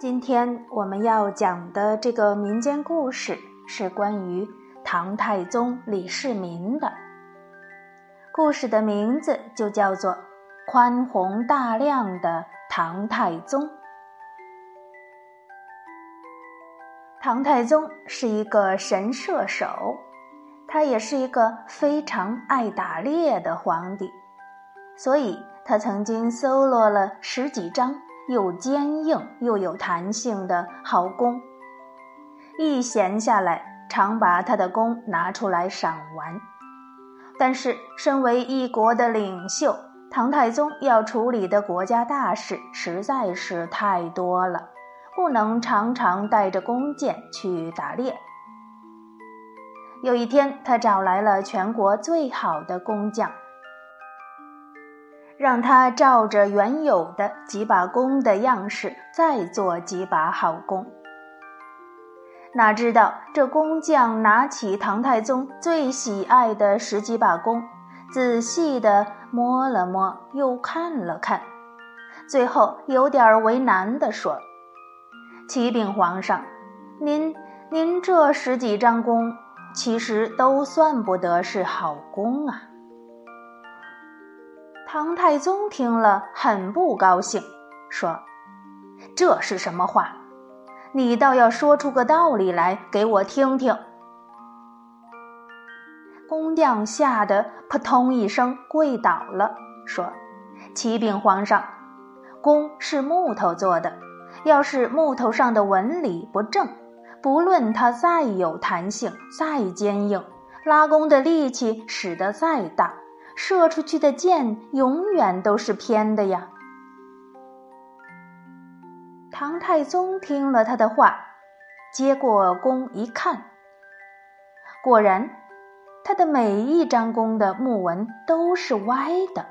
今天我们要讲的这个民间故事是关于唐太宗李世民的。故事的名字就叫做《宽宏大量的唐太宗》。唐太宗是一个神射手，他也是一个非常爱打猎的皇帝，所以他曾经搜罗了十几张又坚硬又有弹性的好弓，一闲下来，常把他的弓拿出来赏玩。但是，身为一国的领袖，唐太宗要处理的国家大事实在是太多了，不能常常带着弓箭去打猎。有一天，他找来了全国最好的工匠，让他照着原有的几把弓的样式再做几把好弓。哪知道这工匠拿起唐太宗最喜爱的十几把弓，仔细地摸了摸，又看了看，最后有点为难地说：“启禀皇上，您您这十几张弓，其实都算不得是好弓啊。”唐太宗听了很不高兴，说：“这是什么话？”你倒要说出个道理来给我听听。工匠吓得扑通一声跪倒了，说：“启禀皇上，弓是木头做的，要是木头上的纹理不正，不论它再有弹性、再坚硬，拉弓的力气使得再大，射出去的箭永远都是偏的呀。”唐太宗听了他的话，接过弓一看，果然，他的每一张弓的木纹都是歪的。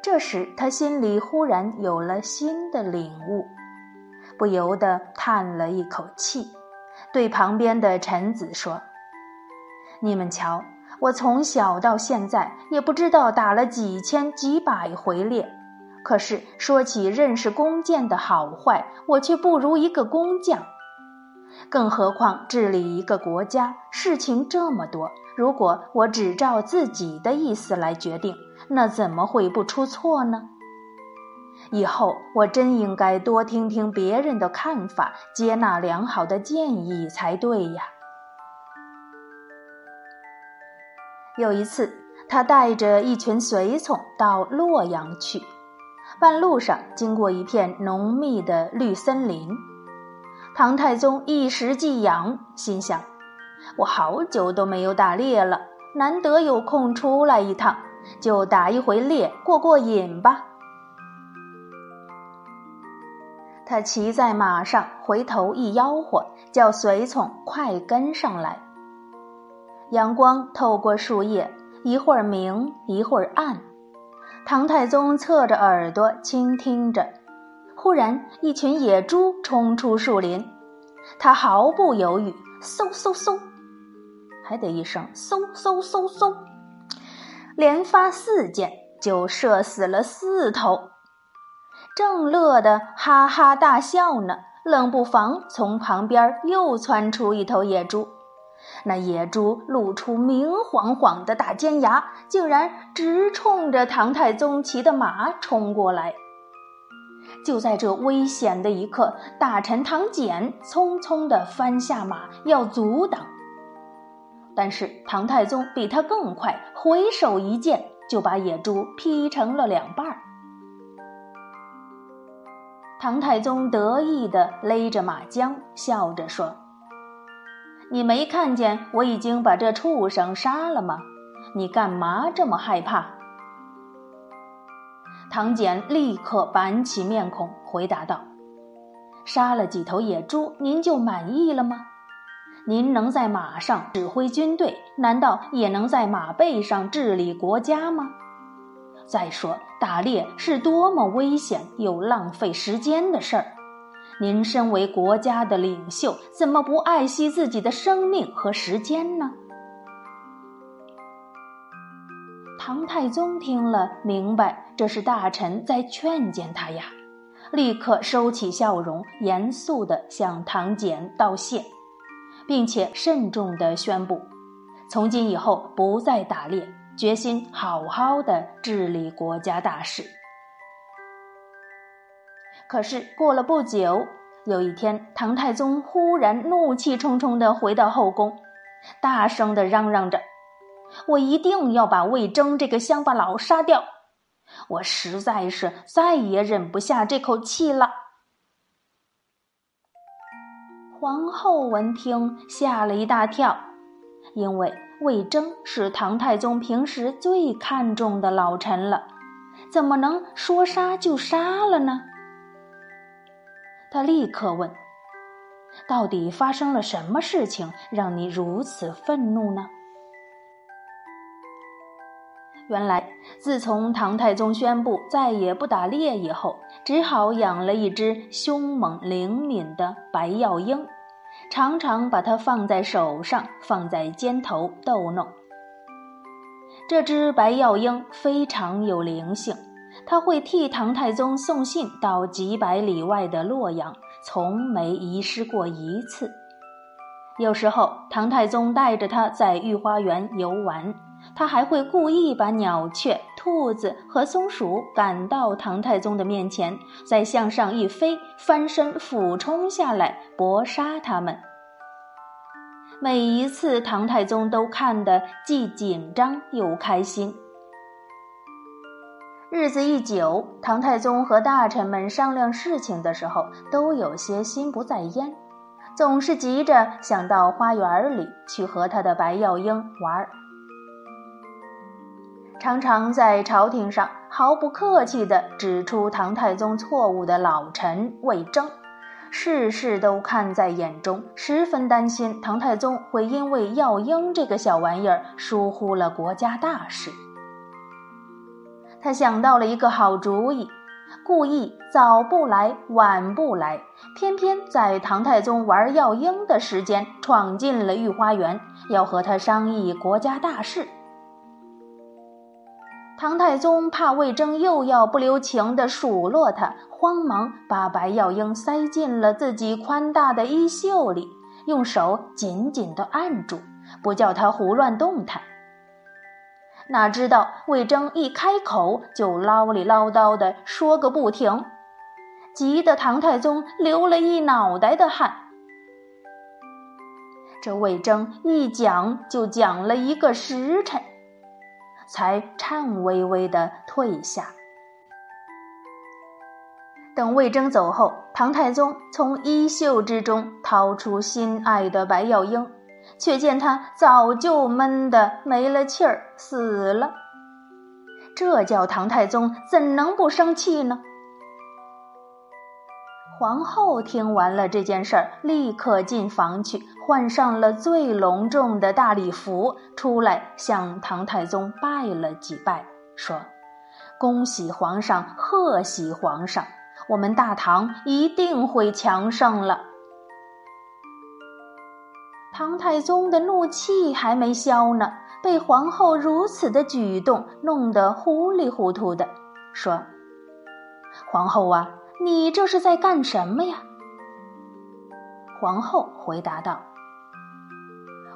这时，他心里忽然有了新的领悟，不由得叹了一口气，对旁边的臣子说：“你们瞧，我从小到现在也不知道打了几千几百回猎。”可是说起认识弓箭的好坏，我却不如一个工匠。更何况治理一个国家，事情这么多，如果我只照自己的意思来决定，那怎么会不出错呢？以后我真应该多听听别人的看法，接纳良好的建议才对呀。有一次，他带着一群随从到洛阳去。半路上经过一片浓密的绿森林，唐太宗一时技痒，心想：我好久都没有打猎了，难得有空出来一趟，就打一回猎过过瘾吧。他骑在马上，回头一吆喝，叫随从快跟上来。阳光透过树叶，一会儿明，一会儿暗。唐太宗侧着耳朵倾听着，忽然一群野猪冲出树林，他毫不犹豫，嗖嗖嗖，还得一声嗖嗖嗖嗖，连发四箭就射死了四头。正乐得哈哈大笑呢，冷不防从旁边又窜出一头野猪。那野猪露出明晃晃的大尖牙，竟然直冲着唐太宗骑的马冲过来。就在这危险的一刻，大臣唐俭匆匆地翻下马要阻挡，但是唐太宗比他更快，回手一剑就把野猪劈成了两半儿。唐太宗得意地勒着马缰，笑着说。你没看见我已经把这畜生杀了吗？你干嘛这么害怕？唐俭立刻板起面孔回答道：“杀了几头野猪，您就满意了吗？您能在马上指挥军队，难道也能在马背上治理国家吗？再说，打猎是多么危险又浪费时间的事儿。”您身为国家的领袖，怎么不爱惜自己的生命和时间呢？唐太宗听了，明白这是大臣在劝谏他呀，立刻收起笑容，严肃地向唐俭道谢，并且慎重地宣布：从今以后不再打猎，决心好好的治理国家大事。可是过了不久，有一天，唐太宗忽然怒气冲冲地回到后宫，大声地嚷嚷着：“我一定要把魏征这个乡巴佬杀掉！我实在是再也忍不下这口气了。”皇后闻听，吓了一大跳，因为魏征是唐太宗平时最看重的老臣了，怎么能说杀就杀了呢？他立刻问：“到底发生了什么事情，让你如此愤怒呢？”原来，自从唐太宗宣布再也不打猎以后，只好养了一只凶猛灵敏的白药鹰，常常把它放在手上，放在肩头逗弄。这只白药鹰非常有灵性。他会替唐太宗送信到几百里外的洛阳，从没遗失过一次。有时候，唐太宗带着他在御花园游玩，他还会故意把鸟雀、兔子和松鼠赶到唐太宗的面前，再向上一飞，翻身俯冲下来搏杀它们。每一次，唐太宗都看得既紧张又开心。日子一久，唐太宗和大臣们商量事情的时候，都有些心不在焉，总是急着想到花园里去和他的白药英玩常常在朝廷上毫不客气地指出唐太宗错误的老臣魏征，事事都看在眼中，十分担心唐太宗会因为药英这个小玩意儿疏忽了国家大事。他想到了一个好主意，故意早不来晚不来，偏偏在唐太宗玩药鹰的时间闯进了御花园，要和他商议国家大事。唐太宗怕魏征又要不留情地数落他，慌忙把白药鹰塞进了自己宽大的衣袖里，用手紧紧地按住，不叫他胡乱动弹。哪知道魏征一开口就唠里唠叨的说个不停，急得唐太宗流了一脑袋的汗。这魏征一讲就讲了一个时辰，才颤巍巍的退下。等魏征走后，唐太宗从衣袖之中掏出心爱的白药鹰。却见他早就闷得没了气儿，死了。这叫唐太宗怎能不生气呢？皇后听完了这件事儿，立刻进房去，换上了最隆重的大礼服，出来向唐太宗拜了几拜，说：“恭喜皇上，贺喜皇上，我们大唐一定会强盛了。”唐太宗的怒气还没消呢，被皇后如此的举动弄得糊里糊涂的，说：“皇后啊，你这是在干什么呀？”皇后回答道：“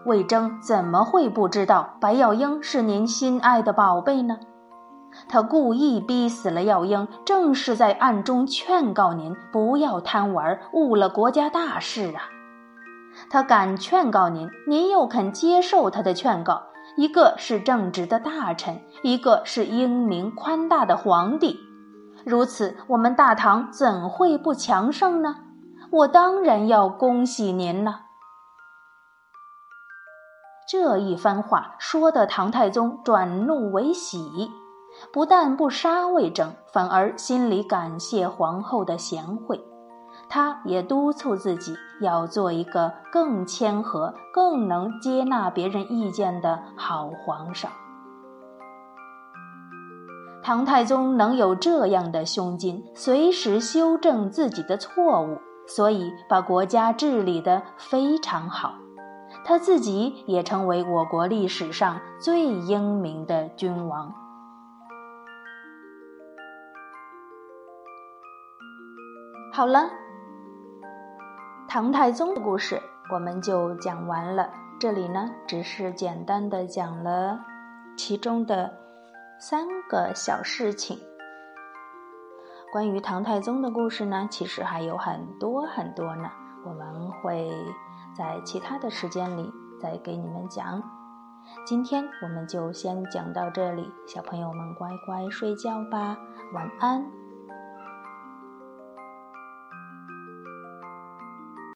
魏征怎么会不知道白药英是您心爱的宝贝呢？他故意逼死了药英，正是在暗中劝告您不要贪玩，误了国家大事啊。”他敢劝告您，您又肯接受他的劝告，一个是正直的大臣，一个是英明宽大的皇帝，如此，我们大唐怎会不强盛呢？我当然要恭喜您了。这一番话说的唐太宗转怒为喜，不但不杀魏征，反而心里感谢皇后的贤惠。他也督促自己要做一个更谦和、更能接纳别人意见的好皇上。唐太宗能有这样的胸襟，随时修正自己的错误，所以把国家治理得非常好。他自己也成为我国历史上最英明的君王。好了，唐太宗的故事我们就讲完了。这里呢，只是简单的讲了其中的三个小事情。关于唐太宗的故事呢，其实还有很多很多呢。我们会在其他的时间里再给你们讲。今天我们就先讲到这里，小朋友们乖乖睡觉吧，晚安。